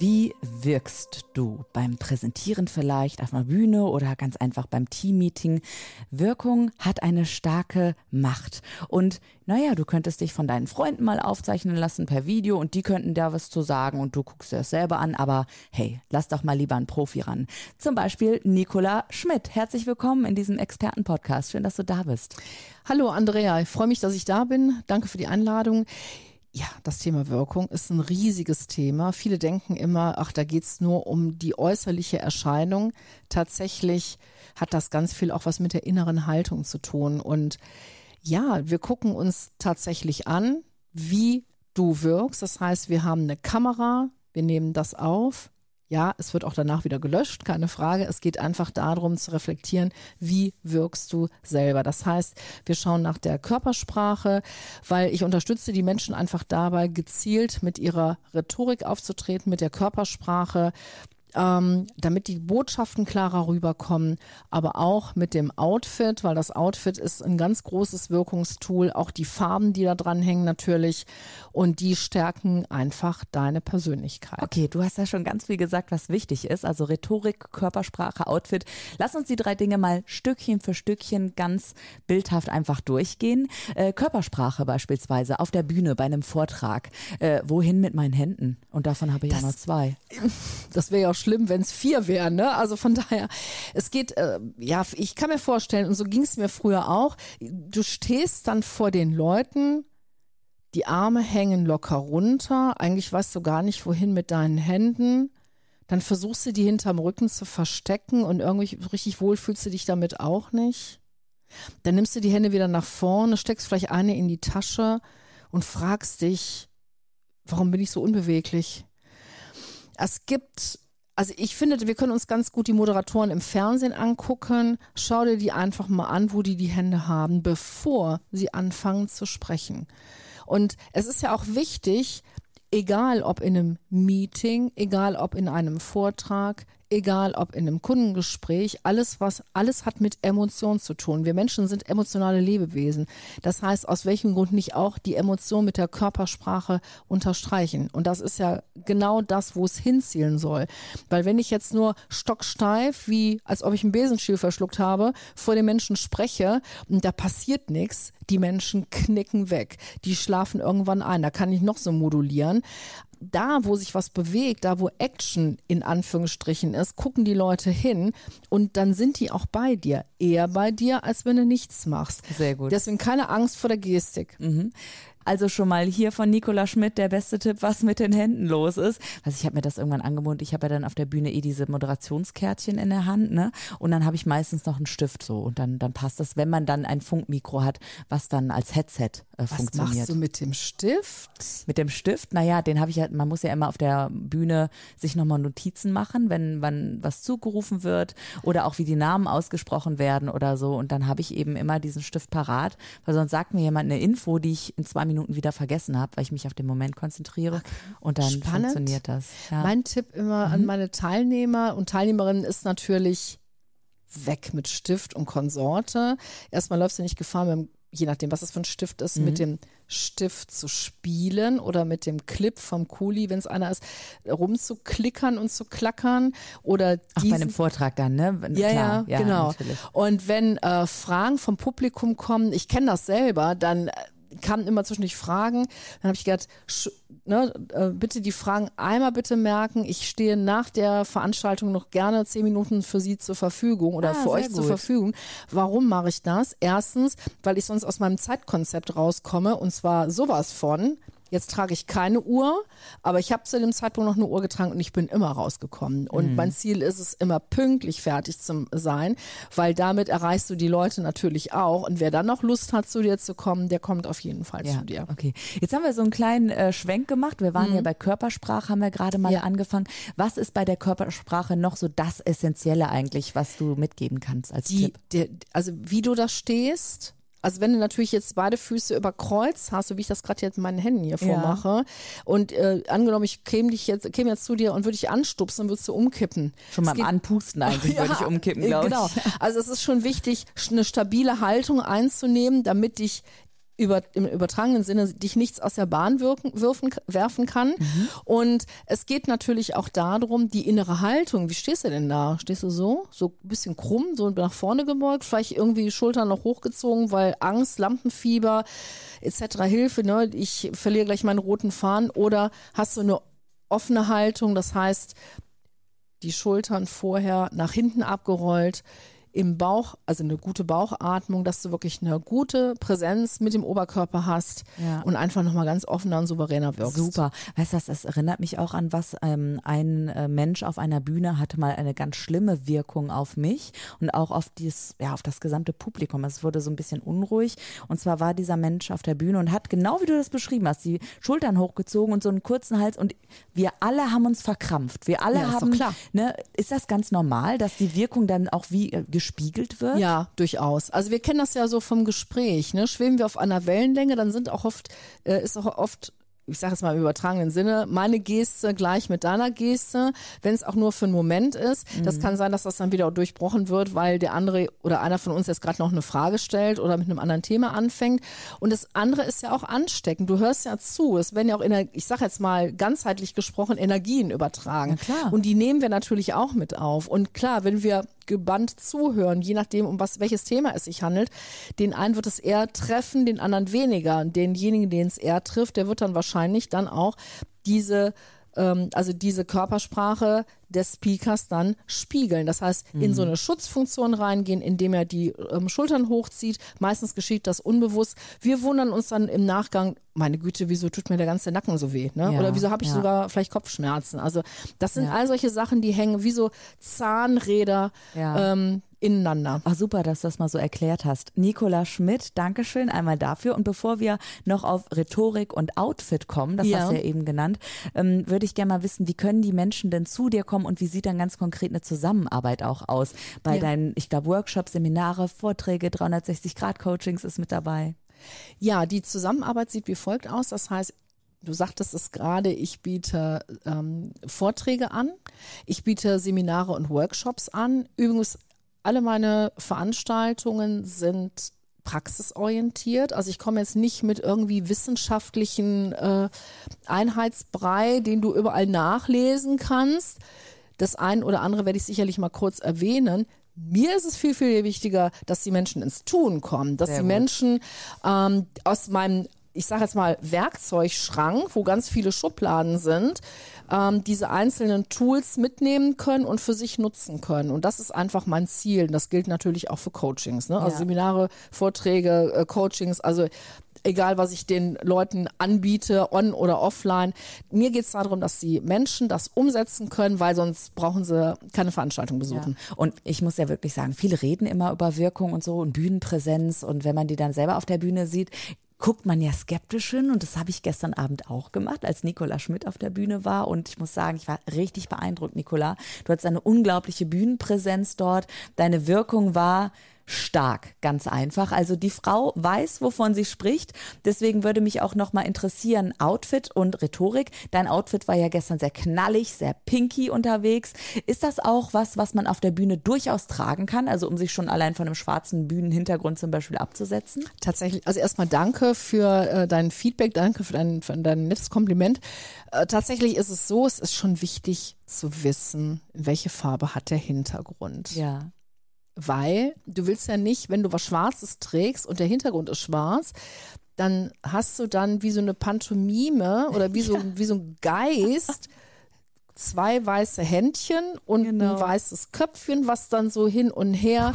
Wie wirkst du beim Präsentieren vielleicht auf einer Bühne oder ganz einfach beim Teammeeting? Wirkung hat eine starke Macht. Und naja, du könntest dich von deinen Freunden mal aufzeichnen lassen per Video und die könnten da was zu sagen und du guckst dir das selber an. Aber hey, lass doch mal lieber einen Profi ran. Zum Beispiel Nicola Schmidt. Herzlich willkommen in diesem Expertenpodcast. Schön, dass du da bist. Hallo Andrea, ich freue mich, dass ich da bin. Danke für die Einladung. Ja, das Thema Wirkung ist ein riesiges Thema. Viele denken immer, ach, da geht's nur um die äußerliche Erscheinung. Tatsächlich hat das ganz viel auch was mit der inneren Haltung zu tun. Und ja, wir gucken uns tatsächlich an, wie du wirkst. Das heißt, wir haben eine Kamera, wir nehmen das auf, ja, es wird auch danach wieder gelöscht, keine Frage. Es geht einfach darum zu reflektieren, wie wirkst du selber. Das heißt, wir schauen nach der Körpersprache, weil ich unterstütze die Menschen einfach dabei, gezielt mit ihrer Rhetorik aufzutreten, mit der Körpersprache, ähm, damit die Botschaften klarer rüberkommen, aber auch mit dem Outfit, weil das Outfit ist ein ganz großes Wirkungstool, auch die Farben, die da dran hängen natürlich und die stärken einfach deine Persönlichkeit. Okay, du hast ja schon ganz viel gesagt, was wichtig ist, also Rhetorik, Körpersprache, Outfit. Lass uns die drei Dinge mal Stückchen für Stückchen ganz bildhaft einfach durchgehen. Äh, Körpersprache beispielsweise auf der Bühne bei einem Vortrag. Äh, wohin mit meinen Händen? Und davon habe ich das, ja nur zwei. Das wäre ja auch schlimm, wenn es vier wären. Ne? Also von daher, es geht, äh, ja, ich kann mir vorstellen, und so ging es mir früher auch, du stehst dann vor den Leuten, die Arme hängen locker runter, eigentlich weißt du gar nicht, wohin mit deinen Händen. Dann versuchst du die hinterm Rücken zu verstecken und irgendwie richtig wohl fühlst du dich damit auch nicht. Dann nimmst du die Hände wieder nach vorne, steckst vielleicht eine in die Tasche und fragst dich, warum bin ich so unbeweglich? Es gibt also ich finde, wir können uns ganz gut die Moderatoren im Fernsehen angucken. Schau dir die einfach mal an, wo die die Hände haben, bevor sie anfangen zu sprechen. Und es ist ja auch wichtig, egal ob in einem Meeting, egal ob in einem Vortrag, egal ob in einem Kundengespräch, alles was, alles hat mit Emotion zu tun. Wir Menschen sind emotionale Lebewesen. Das heißt, aus welchem Grund nicht auch die Emotion mit der Körpersprache unterstreichen. Und das ist ja genau das, wo es hinzielen soll. Weil wenn ich jetzt nur stocksteif, wie als ob ich einen Besenstiel verschluckt habe, vor den Menschen spreche und da passiert nichts, die Menschen knicken weg. Die schlafen irgendwann ein. Da kann ich noch so modulieren da, wo sich was bewegt, da, wo Action in Anführungsstrichen ist, gucken die Leute hin und dann sind die auch bei dir. Eher bei dir, als wenn du nichts machst. Sehr gut. Deswegen keine Angst vor der Gestik. Mhm. Also schon mal hier von Nicola Schmidt der beste Tipp, was mit den Händen los ist. Also ich habe mir das irgendwann angewohnt. Ich habe ja dann auf der Bühne eh diese Moderationskärtchen in der Hand, ne? Und dann habe ich meistens noch einen Stift so und dann dann passt das, wenn man dann ein Funkmikro hat, was dann als Headset äh, was funktioniert. Was machst du mit dem Stift? Mit dem Stift? Naja, den habe ich ja. Man muss ja immer auf der Bühne sich nochmal Notizen machen, wenn wann was zugerufen wird oder auch wie die Namen ausgesprochen werden oder so. Und dann habe ich eben immer diesen Stift parat, weil sonst sagt mir jemand eine Info, die ich in zwei Minuten wieder vergessen habe, weil ich mich auf den Moment konzentriere okay. und dann Spannend. funktioniert das. Ja. Mein Tipp immer mhm. an meine Teilnehmer und Teilnehmerinnen ist natürlich weg mit Stift und Konsorte. Erstmal läufst du nicht Gefahr, mit dem, je nachdem, was es für ein Stift ist, mhm. mit dem Stift zu spielen oder mit dem Clip vom Kuli, wenn es einer ist, rumzuklickern und zu klackern oder Ach, bei einem Vortrag dann, ne? Ja, Klar, ja, genau. Natürlich. Und wenn äh, Fragen vom Publikum kommen, ich kenne das selber, dann äh, kamen immer zwischendurch Fragen. Dann habe ich gedacht, ne, äh, bitte die Fragen einmal bitte merken. Ich stehe nach der Veranstaltung noch gerne zehn Minuten für Sie zur Verfügung oder ah, für euch gut. zur Verfügung. Warum mache ich das? Erstens, weil ich sonst aus meinem Zeitkonzept rauskomme und zwar sowas von. Jetzt trage ich keine Uhr, aber ich habe zu dem Zeitpunkt noch eine Uhr getragen und ich bin immer rausgekommen. Und mhm. mein Ziel ist es, immer pünktlich fertig zu sein, weil damit erreichst du die Leute natürlich auch. Und wer dann noch Lust hat, zu dir zu kommen, der kommt auf jeden Fall ja, zu dir. Okay. Jetzt haben wir so einen kleinen äh, Schwenk gemacht. Wir waren mhm. ja bei Körpersprache, haben wir gerade mal ja. angefangen. Was ist bei der Körpersprache noch so das Essentielle eigentlich, was du mitgeben kannst als die, Tipp? Der, also wie du da stehst, also wenn du natürlich jetzt beide Füße über Kreuz hast, so wie ich das gerade jetzt in meinen Händen hier vormache, und äh, angenommen, ich käme dich jetzt, käme jetzt zu dir und würde dich anstupsen, würdest du umkippen. Schon mal Anpusten eigentlich würde ich umkippen, glaube ich. Genau. Also es ist schon wichtig, eine stabile Haltung einzunehmen, damit dich über, im übertragenen Sinne dich nichts aus der Bahn wirken, wirfen, werfen kann. Mhm. Und es geht natürlich auch darum, die innere Haltung. Wie stehst du denn da? Stehst du so? So ein bisschen krumm, so nach vorne gebeugt, vielleicht irgendwie die Schultern noch hochgezogen, weil Angst, Lampenfieber etc. Hilfe, ne? ich verliere gleich meinen roten Faden. Oder hast du eine offene Haltung, das heißt, die Schultern vorher nach hinten abgerollt, im Bauch, also eine gute Bauchatmung, dass du wirklich eine gute Präsenz mit dem Oberkörper hast ja. und einfach nochmal ganz offener und souveräner wirkst. Super. Weißt du, das erinnert mich auch an was ähm, ein äh, Mensch auf einer Bühne hatte mal eine ganz schlimme Wirkung auf mich und auch auf dieses, ja, auf das gesamte Publikum. Es wurde so ein bisschen unruhig. Und zwar war dieser Mensch auf der Bühne und hat genau wie du das beschrieben hast, die Schultern hochgezogen und so einen kurzen Hals und wir alle haben uns verkrampft. Wir alle ja, haben, klar. Ne, ist das ganz normal, dass die Wirkung dann auch wie äh, gespiegelt wird? Ja, durchaus. Also wir kennen das ja so vom Gespräch. Ne? Schweben wir auf einer Wellenlänge, dann sind auch oft, äh, ist auch oft ich sage es mal im übertragenen Sinne, meine Geste gleich mit deiner Geste, wenn es auch nur für einen Moment ist. Mhm. Das kann sein, dass das dann wieder durchbrochen wird, weil der andere oder einer von uns jetzt gerade noch eine Frage stellt oder mit einem anderen Thema anfängt. Und das andere ist ja auch ansteckend. Du hörst ja zu. Es werden ja auch, ich sage jetzt mal ganzheitlich gesprochen, Energien übertragen. Und die nehmen wir natürlich auch mit auf. Und klar, wenn wir gebannt zuhören, je nachdem, um was, welches Thema es sich handelt. Den einen wird es eher treffen, den anderen weniger. Denjenigen, den es eher trifft, der wird dann wahrscheinlich dann auch diese ähm, also diese Körpersprache des Speakers dann spiegeln. Das heißt, in so mhm. eine Schutzfunktion reingehen, indem er die ähm, Schultern hochzieht. Meistens geschieht das unbewusst. Wir wundern uns dann im Nachgang, meine Güte, wieso tut mir der ganze Nacken so weh? Ne? Ja, Oder wieso habe ich ja. sogar vielleicht Kopfschmerzen? Also das sind ja. all solche Sachen, die hängen wie so Zahnräder ähm, ineinander. Ach super, dass du das mal so erklärt hast. Nicola Schmidt, Dankeschön einmal dafür. Und bevor wir noch auf Rhetorik und Outfit kommen, das ja. hast du ja eben genannt, ähm, würde ich gerne mal wissen, wie können die Menschen denn zu dir kommen und wie sieht dann ganz konkret eine Zusammenarbeit auch aus? Bei ja. deinen, ich glaube, Workshops, Seminare, Vorträge, 360-Grad-Coachings ist mit dabei. Ja, die Zusammenarbeit sieht wie folgt aus. Das heißt, Du sagtest es gerade, ich biete ähm, Vorträge an, ich biete Seminare und Workshops an. Übrigens alle meine Veranstaltungen sind praxisorientiert. Also ich komme jetzt nicht mit irgendwie wissenschaftlichen äh, Einheitsbrei, den du überall nachlesen kannst. Das ein oder andere werde ich sicherlich mal kurz erwähnen. Mir ist es viel, viel wichtiger, dass die Menschen ins Tun kommen, dass Sehr die gut. Menschen ähm, aus meinem ich sage jetzt mal, Werkzeugschrank, wo ganz viele Schubladen sind, ähm, diese einzelnen Tools mitnehmen können und für sich nutzen können. Und das ist einfach mein Ziel. Und das gilt natürlich auch für Coachings, ne? also ja. Seminare, Vorträge, äh, Coachings, also egal was ich den Leuten anbiete, on oder offline. Mir geht es darum, dass die Menschen das umsetzen können, weil sonst brauchen sie keine Veranstaltung besuchen. Ja. Und ich muss ja wirklich sagen, viele reden immer über Wirkung und so und Bühnenpräsenz und wenn man die dann selber auf der Bühne sieht, guckt man ja skeptisch hin und das habe ich gestern Abend auch gemacht, als Nicola Schmidt auf der Bühne war und ich muss sagen, ich war richtig beeindruckt, Nicola. Du hattest eine unglaubliche Bühnenpräsenz dort. Deine Wirkung war stark, ganz einfach. Also die Frau weiß, wovon sie spricht. Deswegen würde mich auch noch mal interessieren, Outfit und Rhetorik. Dein Outfit war ja gestern sehr knallig, sehr pinky unterwegs. Ist das auch was, was man auf der Bühne durchaus tragen kann? Also um sich schon allein von einem schwarzen Bühnenhintergrund zum Beispiel abzusetzen? Tatsächlich. Also erstmal danke für äh, dein Feedback, danke für dein, für dein nettes Kompliment. Äh, tatsächlich ist es so, es ist schon wichtig zu wissen, welche Farbe hat der Hintergrund. Ja weil du willst ja nicht, wenn du was Schwarzes trägst und der Hintergrund ist schwarz, dann hast du dann wie so eine Pantomime oder wie so, ja. wie so ein Geist zwei weiße Händchen und genau. ein weißes Köpfchen, was dann so hin und her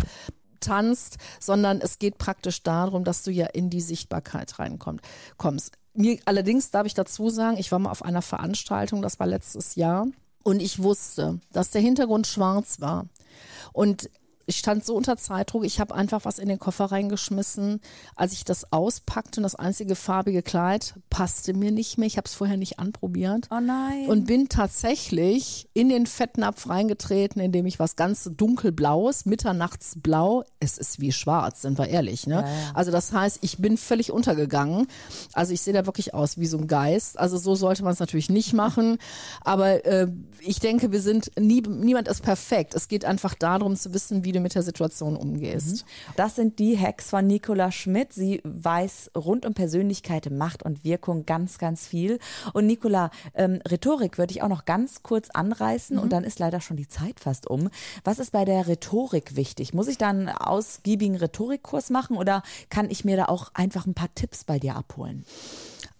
tanzt, sondern es geht praktisch darum, dass du ja in die Sichtbarkeit reinkommst. Mir allerdings darf ich dazu sagen, ich war mal auf einer Veranstaltung, das war letztes Jahr, und ich wusste, dass der Hintergrund schwarz war. Und ich stand so unter Zeitdruck, ich habe einfach was in den Koffer reingeschmissen. Als ich das auspackte und das einzige farbige Kleid passte mir nicht mehr, ich habe es vorher nicht anprobiert. Oh nein. Und bin tatsächlich in den Fettnapf reingetreten, indem ich was ganz dunkelblaues, mitternachtsblau, es ist wie schwarz, sind wir ehrlich. Ne? Ja, ja. Also das heißt, ich bin völlig untergegangen. Also ich sehe da wirklich aus wie so ein Geist. Also so sollte man es natürlich nicht machen. Aber äh, ich denke, wir sind nie, niemand ist perfekt. Es geht einfach darum zu wissen, wie du mit der Situation umgehst. Das sind die Hacks von Nicola Schmidt. Sie weiß rund um Persönlichkeit, Macht und Wirkung ganz, ganz viel. Und Nicola, ähm, Rhetorik würde ich auch noch ganz kurz anreißen und dann ist leider schon die Zeit fast um. Was ist bei der Rhetorik wichtig? Muss ich da einen ausgiebigen Rhetorikkurs machen oder kann ich mir da auch einfach ein paar Tipps bei dir abholen?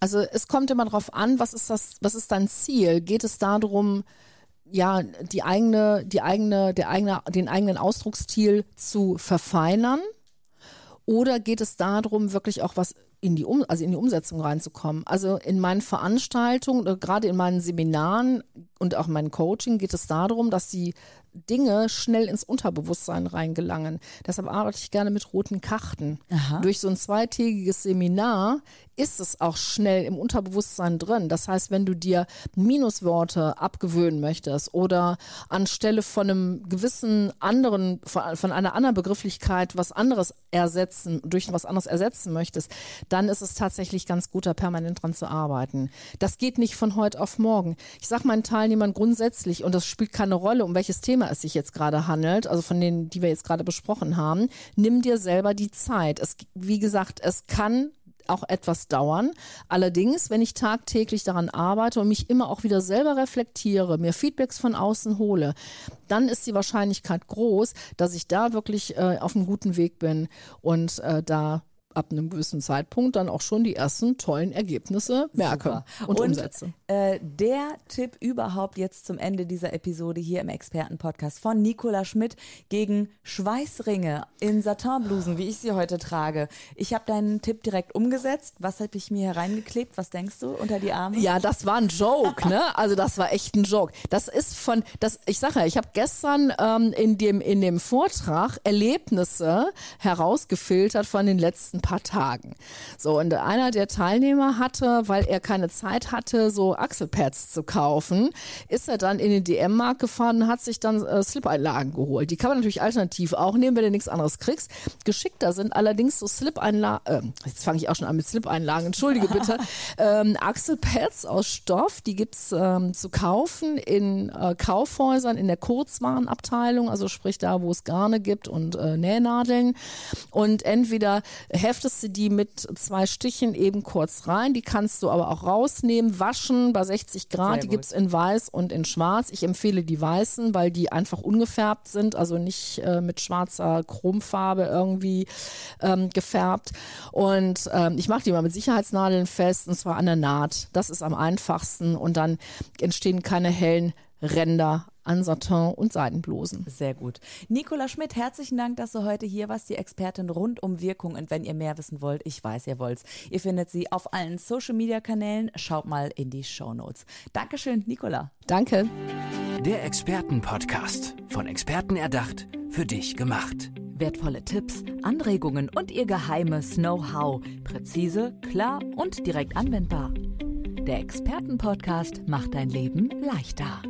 Also es kommt immer darauf an, was ist das, was ist dein Ziel? Geht es darum, ja, die eigene, die eigene, der eigene, den eigenen Ausdrucksstil zu verfeinern? Oder geht es darum, wirklich auch was in die, um also in die Umsetzung reinzukommen? Also in meinen Veranstaltungen, gerade in meinen Seminaren und auch in meinem Coaching geht es darum, dass die Dinge schnell ins Unterbewusstsein reingelangen. Deshalb arbeite ich gerne mit roten Karten. Aha. Durch so ein zweitägiges Seminar ist es auch schnell im Unterbewusstsein drin. Das heißt, wenn du dir Minusworte abgewöhnen möchtest oder anstelle von einem gewissen anderen, von, von einer anderen Begrifflichkeit was anderes ersetzen, durch was anderes ersetzen möchtest, dann ist es tatsächlich ganz gut, da permanent dran zu arbeiten. Das geht nicht von heute auf morgen. Ich sage meinen Teilnehmern grundsätzlich, und das spielt keine Rolle, um welches Thema es sich jetzt gerade handelt, also von denen, die wir jetzt gerade besprochen haben, nimm dir selber die Zeit. Es, wie gesagt, es kann auch etwas dauern. Allerdings, wenn ich tagtäglich daran arbeite und mich immer auch wieder selber reflektiere, mir Feedbacks von außen hole, dann ist die Wahrscheinlichkeit groß, dass ich da wirklich äh, auf einem guten Weg bin und äh, da ab einem gewissen Zeitpunkt dann auch schon die ersten tollen Ergebnisse merke Super. und, umsetze. Äh, der Tipp überhaupt jetzt zum Ende dieser Episode hier im Expertenpodcast von Nicola Schmidt gegen Schweißringe in Satinblusen, wie ich sie heute trage. Ich habe deinen Tipp direkt umgesetzt. Was habe ich mir hereingeklebt? Was denkst du unter die Arme? Ja, das war ein Joke, ne? Also das war echt ein Joke. Das ist von, das, ich sage ja, ich habe gestern ähm, in dem in dem Vortrag Erlebnisse herausgefiltert von den letzten paar Tagen. So und einer der Teilnehmer hatte, weil er keine Zeit hatte, so Achselpads zu kaufen, ist er dann in den DM-Markt gefahren und hat sich dann äh, Slip-Einlagen geholt. Die kann man natürlich alternativ auch nehmen, wenn du nichts anderes kriegst. Geschickter sind allerdings so Slip-Einlagen, äh, jetzt fange ich auch schon an mit Slip-Einlagen, entschuldige bitte, ähm, Achselpads aus Stoff, die gibt's ähm, zu kaufen in äh, Kaufhäusern, in der Kurzwarenabteilung, also sprich da, wo es Garne gibt und äh, Nähnadeln. Und entweder heftest du die mit zwei Stichen eben kurz rein, die kannst du aber auch rausnehmen, waschen bei 60 Grad, Sehr die gut. gibt's in weiß und in schwarz. Ich empfehle die weißen, weil die einfach ungefärbt sind, also nicht äh, mit schwarzer Chromfarbe irgendwie ähm, gefärbt. Und ähm, ich mache die mal mit Sicherheitsnadeln fest und zwar an der Naht. Das ist am einfachsten und dann entstehen keine hellen Ränder an Satin und Seidenblosen. Sehr gut. Nicola Schmidt, herzlichen Dank, dass du heute hier warst, die Expertin rund um Wirkung. Und wenn ihr mehr wissen wollt, ich weiß, ihr wollt's. Ihr findet sie auf allen Social Media Kanälen. Schaut mal in die Show Notes. Dankeschön, Nicola. Danke. Der Expertenpodcast. Von Experten erdacht, für dich gemacht. Wertvolle Tipps, Anregungen und ihr geheimes Know-how. Präzise, klar und direkt anwendbar. Der Expertenpodcast macht dein Leben leichter.